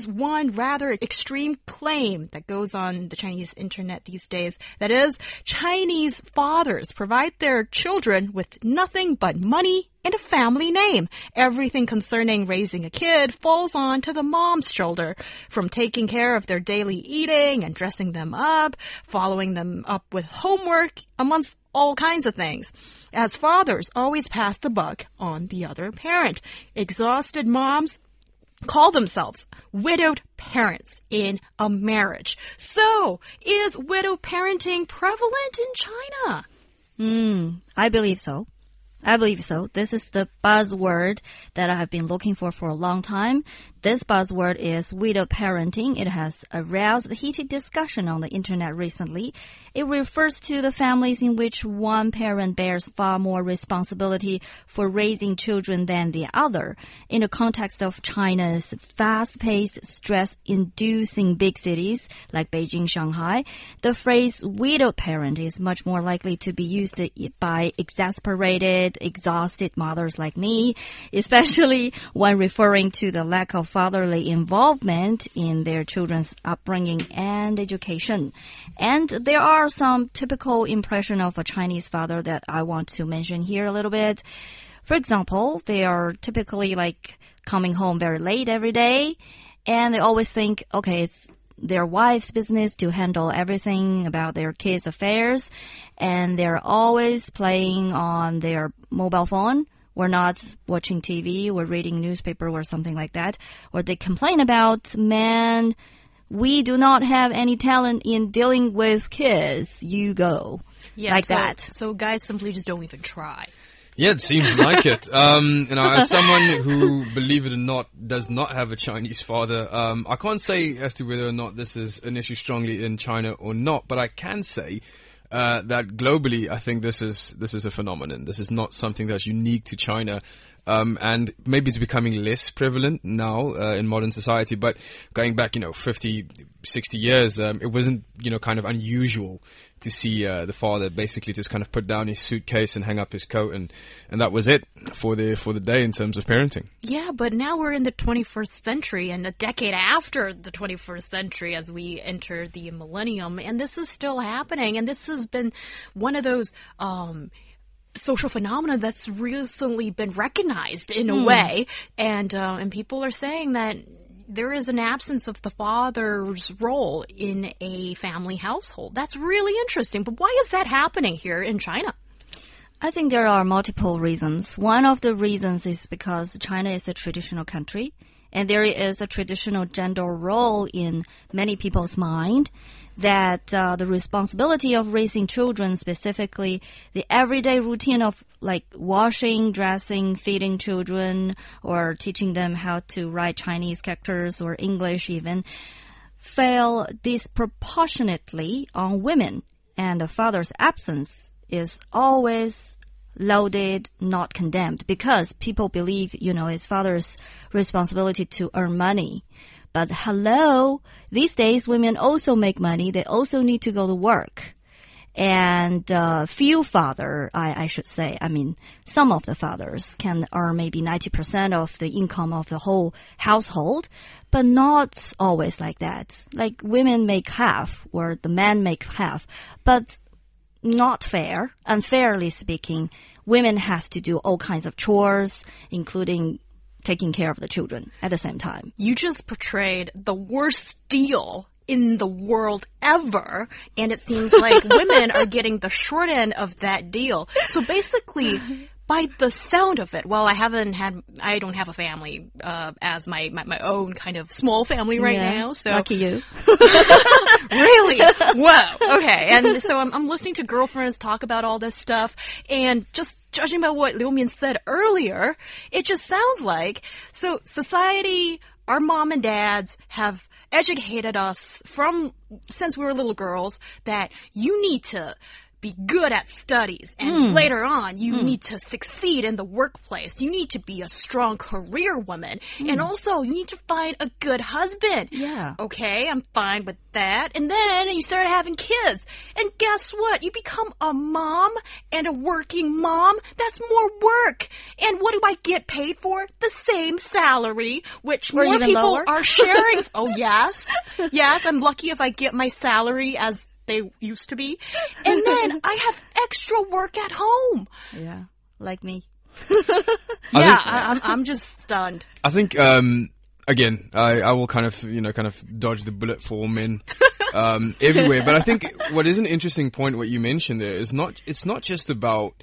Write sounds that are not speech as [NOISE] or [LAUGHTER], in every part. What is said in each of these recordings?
Is one rather extreme claim that goes on the Chinese internet these days. That is, Chinese fathers provide their children with nothing but money and a family name. Everything concerning raising a kid falls onto the mom's shoulder, from taking care of their daily eating and dressing them up, following them up with homework, amongst all kinds of things. As fathers always pass the buck on the other parent. Exhausted moms call themselves widowed parents in a marriage. So, is widow parenting prevalent in China? Hmm, I believe so. I believe so. This is the buzzword that I have been looking for for a long time. This buzzword is widow parenting. It has aroused heated discussion on the internet recently. It refers to the families in which one parent bears far more responsibility for raising children than the other. In the context of China's fast-paced, stress-inducing big cities like Beijing, Shanghai, the phrase widow parent is much more likely to be used by exasperated, exhausted mothers like me, especially when referring to the lack of fatherly involvement in their children's upbringing and education. And there are some typical impression of a Chinese father that I want to mention here a little bit. For example, they are typically like coming home very late every day and they always think, okay, it's their wife's business to handle everything about their kids' affairs, and they're always playing on their mobile phone we're not watching TV, we're reading newspaper or something like that, or they complain about, man, we do not have any talent in dealing with kids. You go. Yeah, like so, that. So guys simply just don't even try. Yeah, it seems like it. Um, you know, as someone who, believe it or not, does not have a Chinese father, um, I can't say as to whether or not this is an issue strongly in China or not, but I can say uh, that globally, I think this is this is a phenomenon. This is not something that's unique to China. Um, and maybe it's becoming less prevalent now uh, in modern society. But going back, you know, 50, 60 years, um, it wasn't, you know, kind of unusual to see uh, the father basically just kind of put down his suitcase and hang up his coat, and, and that was it for the for the day in terms of parenting. Yeah, but now we're in the 21st century, and a decade after the 21st century, as we enter the millennium, and this is still happening, and this has been one of those. Um, social phenomena that's recently been recognized in a Hmm. way, and uh, and people are saying that there is an absence of the father's role in a family household. That's really interesting. But why is that happening here in China? I think there are multiple reasons. One of the reasons is because China is a traditional country and there is a traditional gender role in many people's mind that uh, the responsibility of raising children, specifically the everyday routine of like washing, dressing, feeding children, or teaching them how to write Chinese characters or English even, fell disproportionately on women, and the father's absence is always loaded, not condemned, because people believe, you know, it's father's responsibility to earn money. But hello, these days women also make money. They also need to go to work. And uh, few father, I, I should say, I mean, some of the fathers can earn maybe 90% of the income of the whole household, but not always like that. Like women make half, or the men make half, but not fair. Unfairly speaking, women have to do all kinds of chores, including taking care of the children at the same time. You just portrayed the worst deal in the world ever, and it seems like [LAUGHS] women are getting the short end of that deal. So basically, by the sound of it, well, I haven't had, I don't have a family uh, as my, my my own kind of small family right Yeah. now. So Lucky you. [LAUGHS] really? [LAUGHS] Whoa. Okay. And so I'm, I'm listening to girlfriends talk about all this stuff, and just judging by what Liu Min said earlier, it just sounds like so society, our mom and dads have educated us from since we were little girls that you need to be good at studies and hmm. later on you hmm. need to succeed in the workplace. You need to be a strong career woman and hmm. also you need to find a good husband. Yeah. Okay, I'm fine with that. And then you start having kids. And guess what? You become a mom and a working mom. That's more work. And what do I get paid for? The same salary, which Or more people lower? are sharing. [LAUGHS] oh, yes. Yes, I'm lucky if I get my salary as they used to be. And then I have extra work at home. Yeah, like me. Yeah, think- I, I'm, I'm just stunned. I think um, again, I, I will kind of you know kind of dodge the bullet for men um, [LAUGHS] everywhere. But I think what is an interesting point what you mentioned there is not it's not just about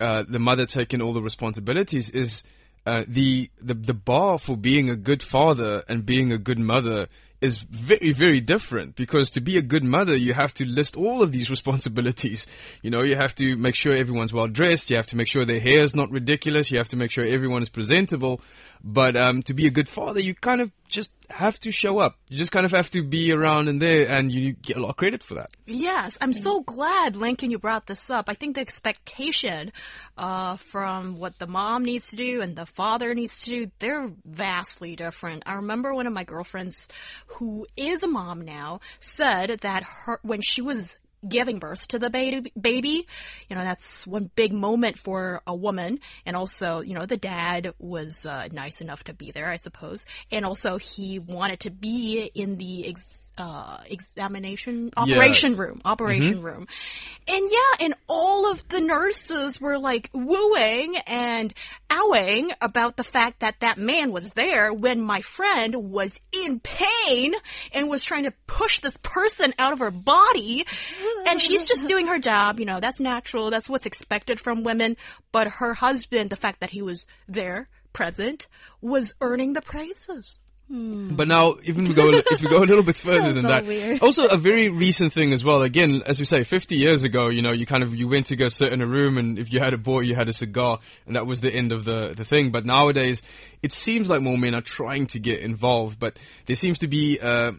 uh, the mother taking all the responsibilities. Is uh, the, the the bar for being a good father and being a good mother is very very different because to be a good mother you have to list all of these [LAUGHS] responsibilities. You know you have to make sure everyone's well dressed. You have to make sure their hair is not ridiculous. You have to make sure everyone is presentable but um, to be a good father you kind of just have to show up you just kind of have to be around and there and you get a lot of credit for that Yes, I'm so glad, Lincoln, you brought this up. I think the expectation uh, from what the mom needs to do and the father needs to do, they're vastly different. I remember one of my girlfriends who is a mom now said that her when she was giving birth to the baby you know that's one big moment for a woman. And also you know the dad was uh, nice enough to be there i suppose. And also he wanted to be in the ex- uh, examination operation room operation room. And yeah and all of the nurses were like wooing and owing about the fact that that man was there when my friend was in pain and was trying to push this person out of her body. And she's just doing her job. You know that's natural. That's what's expected from women. But her husband the fact that he was there present was earning the praises But now, even we go, if we go a little bit further [LAUGHS] than that, weird. also a very recent thing as well. Again, as we say, 50 years ago, you know, you kind of you went to go sit in a room, and if you had a boy, you had a cigar, and that was the end of the the thing. But nowadays, it seems like more men are trying to get involved, but there seems to be. Uh,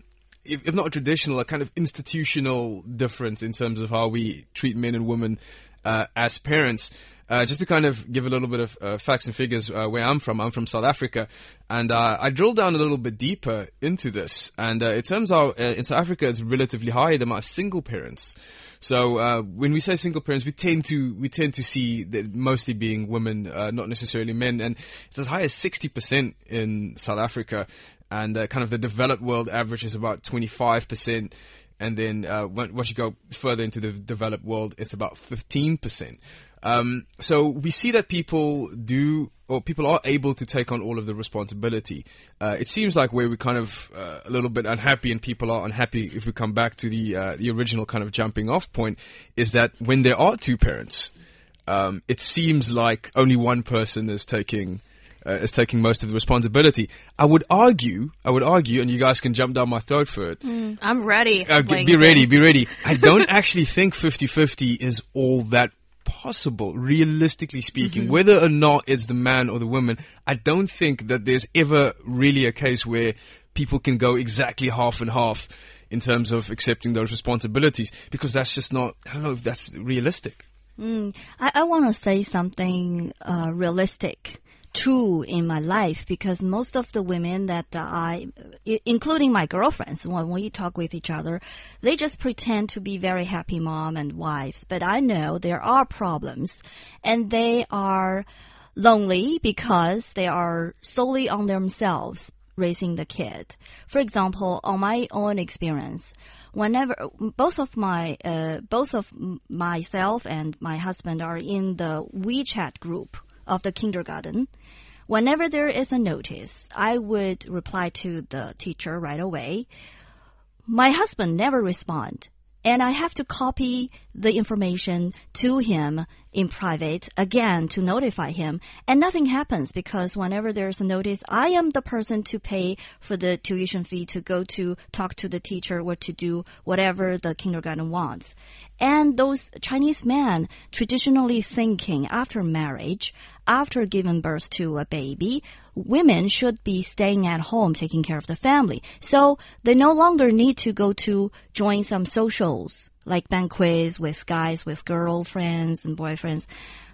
if not a traditional, a kind of institutional difference in terms of how we treat men and women uh, as parents. Uh, just to kind of give a little bit of uh, facts and figures uh, where I'm from, I'm from South Africa, and uh, I drilled down a little bit deeper into this. And uh, it turns out in South Africa, it's relatively high the amount of single parents. So uh, when we say single parents, we tend to we tend to see that mostly being women, uh, not necessarily men, and it's as high as sixty percent in South Africa, and uh, kind of the developed world average is about twenty five percent. And then uh, once you go further into the developed world, it's about fifteen percent. Um, so we see that people do, or people are able to take on all of the responsibility. Uh, it seems like where we're kind of uh, a little bit unhappy, and people are unhappy if we come back to the uh, the original kind of jumping off point, is that when there are two parents, um, it seems like only one person is taking. Uh, is taking most of the responsibility. I would argue, I would argue, and you guys can jump down my throat for it. i'm ready Uh, be ready, be ready. [LAUGHS] I don't actually think 50-50 is all that possible, realistically speaking. Whether or not it's the man or the woman, I don't think that there's ever really a case where people can go exactly half and half in terms of accepting those responsibilities because that's just not, I don't know if that's realistic. I, I want to say something uh, realistic, true in my life because most of the women that I, including my girlfriends, when we talk with each other, they just pretend to be very happy mom and wives. But I know there are problems, and they are lonely because they are solely on themselves raising the kid. For example, on my own experience, whenever both of my uh, both of myself and my husband are in the WeChat group of the kindergarten, whenever there is a notice, I would reply to the teacher right away. My husband never respond. And I have to copy the information to him in private again to notify him. And nothing happens because whenever there's a notice, I am the person to pay for the tuition fee to go to talk to the teacher or to do whatever the kindergarten wants. And those Chinese men traditionally thinking after marriage, after giving birth to a baby, women should be staying at home taking care of the family. So they no longer need to go to join some socials like banquets with guys, with girlfriends and boyfriends.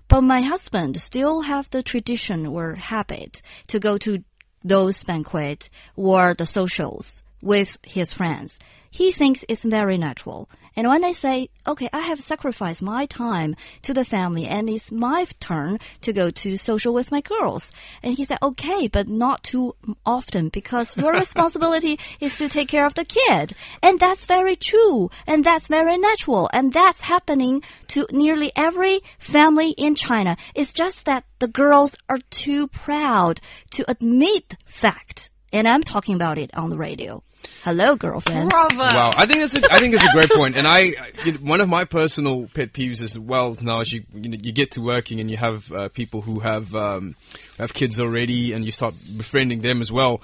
But my husband still have the tradition or habit to go to those banquets or the socials with his friends. He thinks it's very natural. And when I say, okay, I have sacrificed my time to the family and it's my turn to go to social with my girls. And he said, okay, but not too often because your [LAUGHS] responsibility is to take care of the kid. And that's very true. And that's very natural. And that's happening to nearly every family in China. It's just that the girls are too proud to admit fact. And I'm talking about it on the radio. Hello, girlfriends. Bravo. Wow, I think that's a, I think it's a great point, and I you know, one of my personal pet peeves as well now as you you, know, you get to working and you have uh, people who have um, have kids already and you start befriending them as well,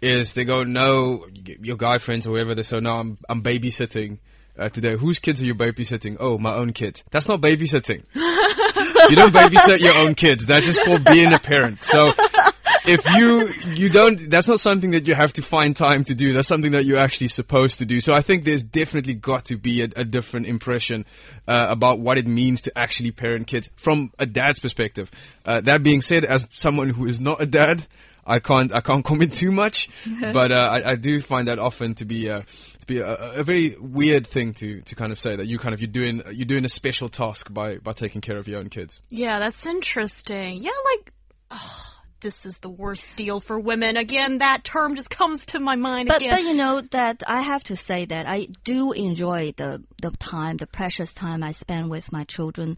is they go no your guy friends or whoever they say no I'm I'm babysitting. Uh, today, whose kids are you babysitting? Oh, my own kids. That's not babysitting. [LAUGHS] you don't babysit your own kids. That's just called being a parent. So, if you you don't that's not something that you have to find time to do that's something that you're actually supposed to do so i think there's definitely got to be a, a different impression uh, about what it means to actually parent kids from a dad's perspective uh, that being said as someone who is not a dad I can't I can't comment too much, [LAUGHS] but uh, I, I do find that often to be uh, to be a, a very weird thing to, to kind of say that you kind of you're doing you're doing a special task by, by taking care of your own kids. Yeah, that's interesting. Yeah, like, [SIGHS] oh, this is the worst deal for women. Again, that term just comes to my mind But again. but you know that I have to say that I do enjoy the the time, the precious time I spend with my children,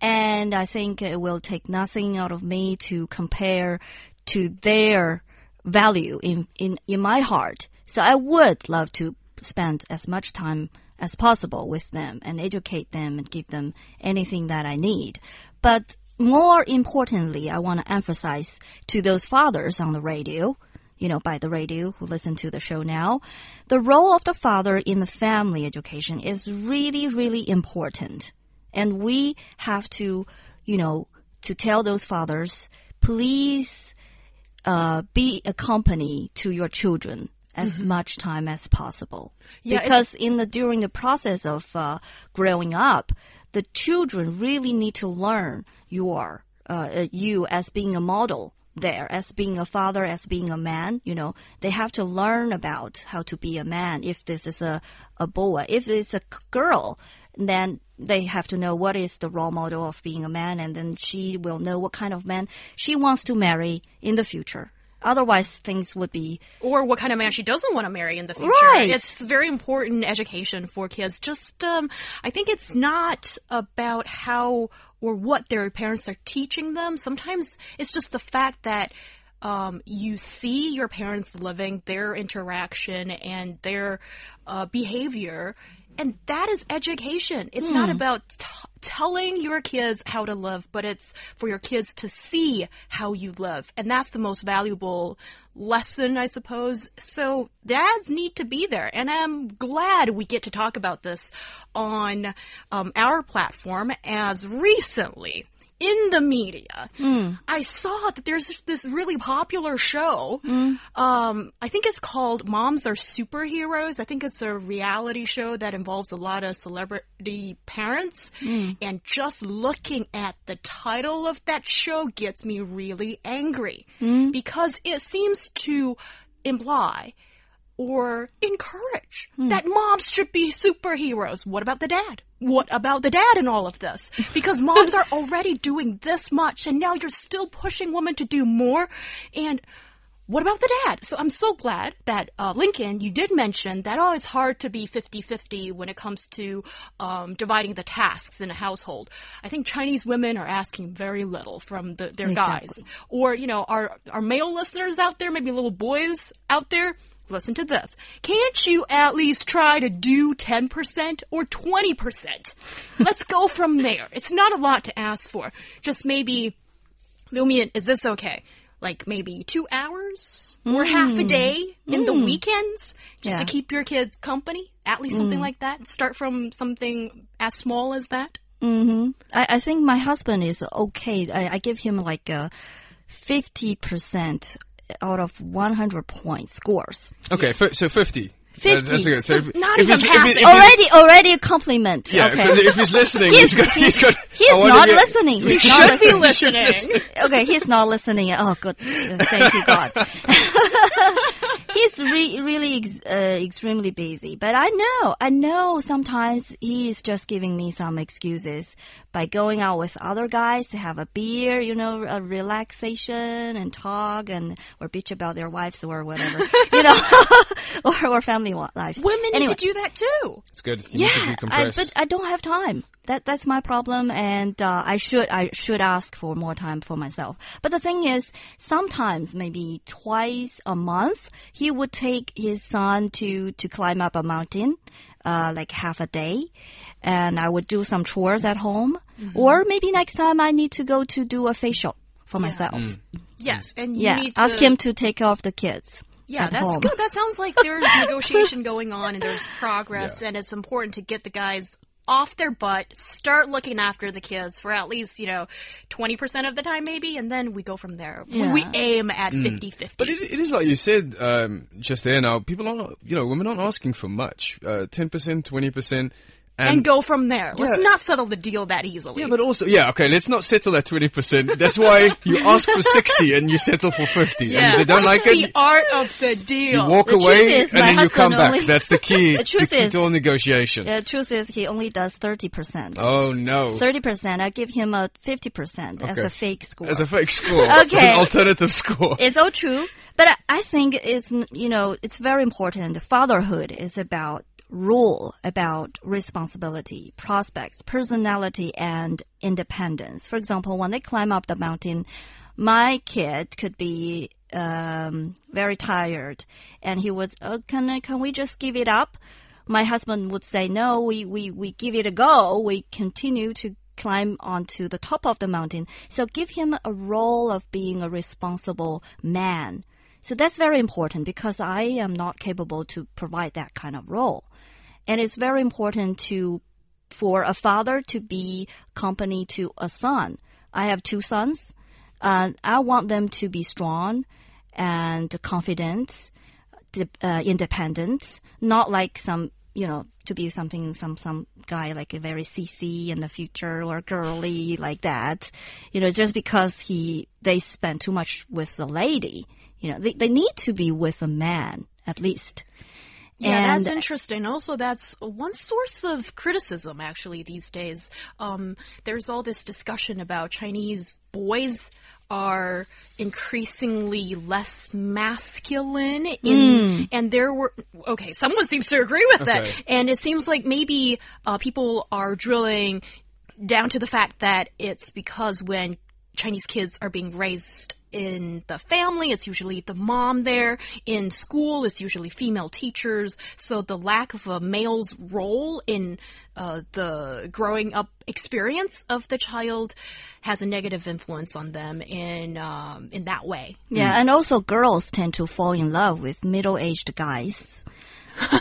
and I think it will take nothing out of me to compare to their value in in in my heart. So I would love to spend as much time as possible with them and educate them and give them anything that I need. But more importantly, I want to emphasize to those fathers on the radio you know, by the radio who listen to the show now. The role of the father in the family education is really, really important. And we have to, you know, to tell those fathers, please uh, be a company to your children as much time as possible. Yeah, because in the during the process of uh, growing up, the children really need to learn your uh, uh, you as being a model there, as being a father, as being a man. You know, they have to learn about how to be a man. If this is a a boy, if it's a girl, then they have to know what is the role model of being a man, and then she will know what kind of man she wants to marry in the future. Otherwise, things would be or what kind of man she doesn't want to marry in the future. Right. It's very important education for kids. Just, um, I think it's not about how or what their parents are teaching them. Sometimes it's just the fact that um, you see your parents living their interaction and their uh, behavior. And that is education. It's not about t- telling your kids how to love, but it's for your kids to see how you love. And that's the most valuable lesson, I suppose. So dads need to be there. And I'm glad we get to talk about this on um, our platform as recently in the media, hmm. I saw that there's this really popular show. Hmm. Um, I think it's called Moms Are Superheroes. I think it's a reality show that involves a lot of celebrity parents. Hmm. And just looking at the title of that show gets me really angry because it seems to imply or encourage that moms should be superheroes. What about the dad? What about the dad in all of this? Because moms are [LAUGHS] already doing this much and now you're still pushing women to do more. And what about the dad? So I'm so glad that, uh, Lincoln, you did mention that, oh, it's hard to be 50-50 when it comes to, um, dividing the tasks in a household. I think Chinese women are asking very little from the, their guys. Or, you know, our, our male listeners out there, maybe little boys out there, listen to this. Can't you at least try to do 10% or 20%? Let's go from there. It's not a lot to ask for. Just maybe, Liu Min, is this okay? Like maybe two hours or hmm. half a day in the hmm. weekends just Yeah. to keep your kids company? At least something hmm. like that. Start from something as small as that. Mm-hmm. I, I think my husband is okay. I, I give him like a 50% out of 100 point scores. Okay, so 50. That's- 50. That's good. So if, Not if even half he- if Already, already a compliment. Yeah, okay. if, he's listening, He's- he's got. He's got. He's not he- listening. He's You not should be listening. listening. okay, he's not listening. Oh, good. Thank you, God. [LAUGHS] he's re- really ex- uh, extremely busy. But I know, I know sometimes he is just giving me some excuses by going out with other guys to have a beer, you know, a relaxation and talk and or bitch about their wives or whatever, [LAUGHS] you know, [LAUGHS] or, or family wa- lives. Women Anyway. need to do that too. It's good. You need to Yeah, decompress. I, but I don't have time. That that's my problem, and uh, I should I should ask for more time for myself. But the thing is, sometimes maybe twice a month, he would take his son to to climb up a mountain, uh, like half a day, and I would do some chores at home, Mm-hmm. or maybe next time I need to go to do a facial for myself. Mm. Yes, and you Yeah, need to ask him to take care of the kids. Yeah, that's home. good. That sounds like there's [LAUGHS] negotiation going on and there's progress, and it's important to get the guys off their butt, start looking after the kids for at least, you know, 20% of the time maybe, and then we go from there. Yeah. We, aim at mm. 50-50. But it, it is like you said um, just there now, people aren't, you know, women aren't asking for much. Uh, 10%, 20% and, and, go from there. Let's not settle the deal that easily. Yeah, but also, yeah, okay, let's not settle at 20%. That's why you ask for 60 and you settle for 50. Yeah. And they don't That's like the it. the art of the deal. You walk the away is, and then you come only, back. That's the key. [LAUGHS] the truth the key is, to all negotiation. The truth is he only does 30%. Oh no. 30%. I give him a 50% okay. as a fake score. As a fake score. okay. As an alternative score. It's all true. But I think it's, you know, it's very important. Fatherhood is about rule, about responsibility, prospects, personality, and independence. For example, when they climb up the mountain, my kid could be um, very tired, and he was, oh, "Can I, can we just give it up?" My husband would say, "No, we we we give it a go. We continue to." climb onto the top of the mountain. So give him a role of being a responsible man. So that's very important because I am not capable to provide that kind of role. And it's very important to for a father to be company to a son. I have two sons. Uh, I want them to be strong and confident, de- uh, independent, not like some, you know, to be something, some, some guy like a very CC in the future or girly like that. You know, just because he, they spend too much with the lady. You know, they, they need to be with a man, at least. Yeah, that's interesting. Also, that's one source of criticism actually these days. Um, there's all this discussion about Chinese boys are increasingly less masculine in and there were okay someone seems to agree with that and it seems like maybe uh, people are drilling down to the fact that it's because when Chinese kids are being raised in the family, it's usually the mom there. In school, it's usually female teachers. So the lack of a male's role in uh, the growing up experience of the child has a negative influence on them in um, in that way. Yeah, and also girls tend to fall in love with middle-aged guys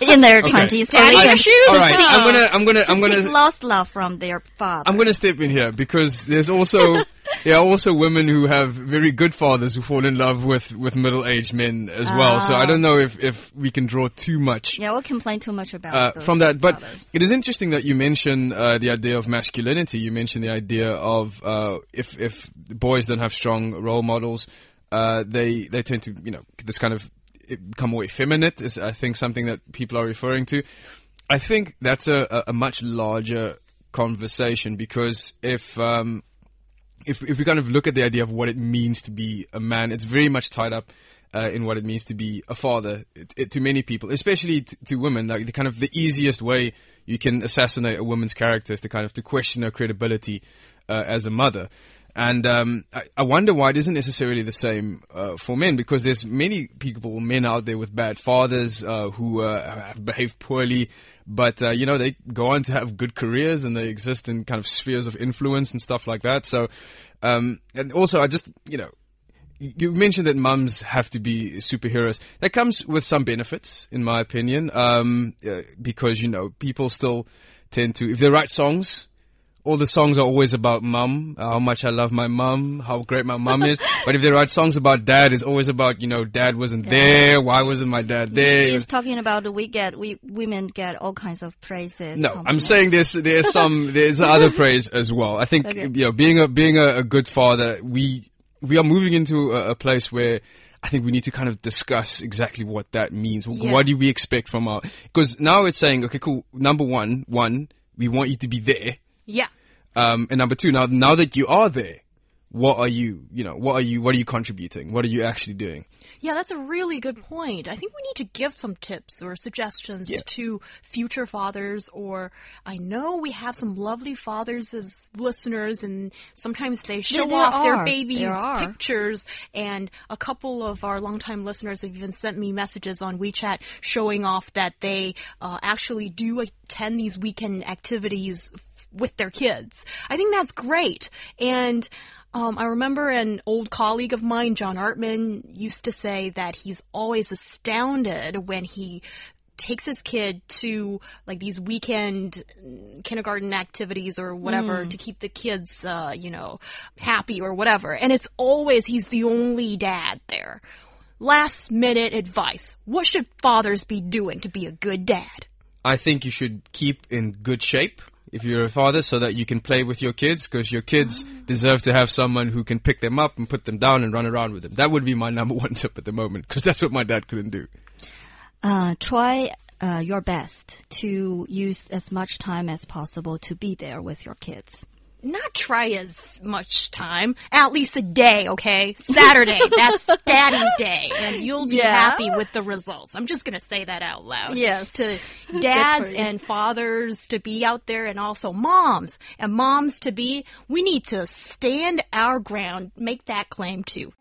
in their twenties. Daddy to issues? All right, I'm gonna, I'm gonna, I'm gonna, lost love from their father. I'm going to step in here because there's also [LAUGHS] there are also women who have very good fathers who fall in love with with middle-aged men as well. So I don't know if if we can draw too much yeah, we'll complain too much about uh, from that. But fathers. it is interesting that you mention uh, the idea of masculinity. You mentioned the idea of uh, if if boys don't have strong role models, uh, they they tend to you know this kind of become more effeminate. Is I think something that people are referring to. I think that's a, a, much larger conversation because if um, if if we kind of look at the idea of what it means to be a man, it's very much tied up uh, in what it means to be a father it, it, to many people, especially t- to women. Like the kind of the easiest way you can assassinate a woman's character is to kind of to question her credibility uh, as a mother. And um, I, I wonder why it isn't necessarily the same uh, for men, because there's many people, men out there with bad fathers uh, who uh, have behaved poorly, but uh, you know they go on to have good careers and they exist in kind of spheres of influence and stuff like that. So, um, and also I just you know you mentioned that mums have to be superheroes. That comes with some benefits, in my opinion, um, uh, because you know people still tend to, if they write songs all the songs are always about mum, uh, how much I love my mum, how great my mum is. [LAUGHS] But if they write songs about dad, it's always about you know dad wasn't there. Why wasn't my dad there? He's talking about we get we women get all kinds of praises. no, I'm saying there's there's some [LAUGHS] there's other praise as well. I think Okay. you know being a being a, a good father, we we are moving into a, a place where I think we need to kind of discuss exactly what that means. Yeah. What do we expect from our? Because now it's saying, okay, cool. Number one, one, we want you to be there. Yeah. Um, and number two, now now that you are there, what are you? You know, what are you? What are you contributing? What are you actually doing? Yeah, that's a really good point. I think we need to give some tips or suggestions Yeah. to future fathers, or I know we have some lovely fathers as listeners, and sometimes they show there off their babies' pictures. And a couple of our longtime listeners have even sent me messages on WeChat showing off that they uh, actually do attend these weekend activities f- with their kids. I think that's great. And um, I remember an old colleague of mine, John Artman, used to say that he's always astounded when he takes his kid to like these weekend mm, kindergarten activities or whatever to keep the kids, uh, you know, happy or whatever. And it's always he's the only dad there. Last minute advice. What should fathers be doing to be a good dad? I think you should keep in good shape if you're a father so that you can play with your kids because your kids deserve to have someone who can pick them up and put them down and run around with them. That would be my number [LAUGHS] one tip at the moment because that's what my dad couldn't do. Uh, try uh, your best to use as much time as possible to be there with your kids. Not try as much time, at least a day, okay? Saturday, [LAUGHS] that's daddy's day, and you'll be Yeah. happy with the results. I'm just gonna say that out loud. Yes. To dads and fathers to be out there, and also moms and moms to be, we need to stand our ground, make that claim too.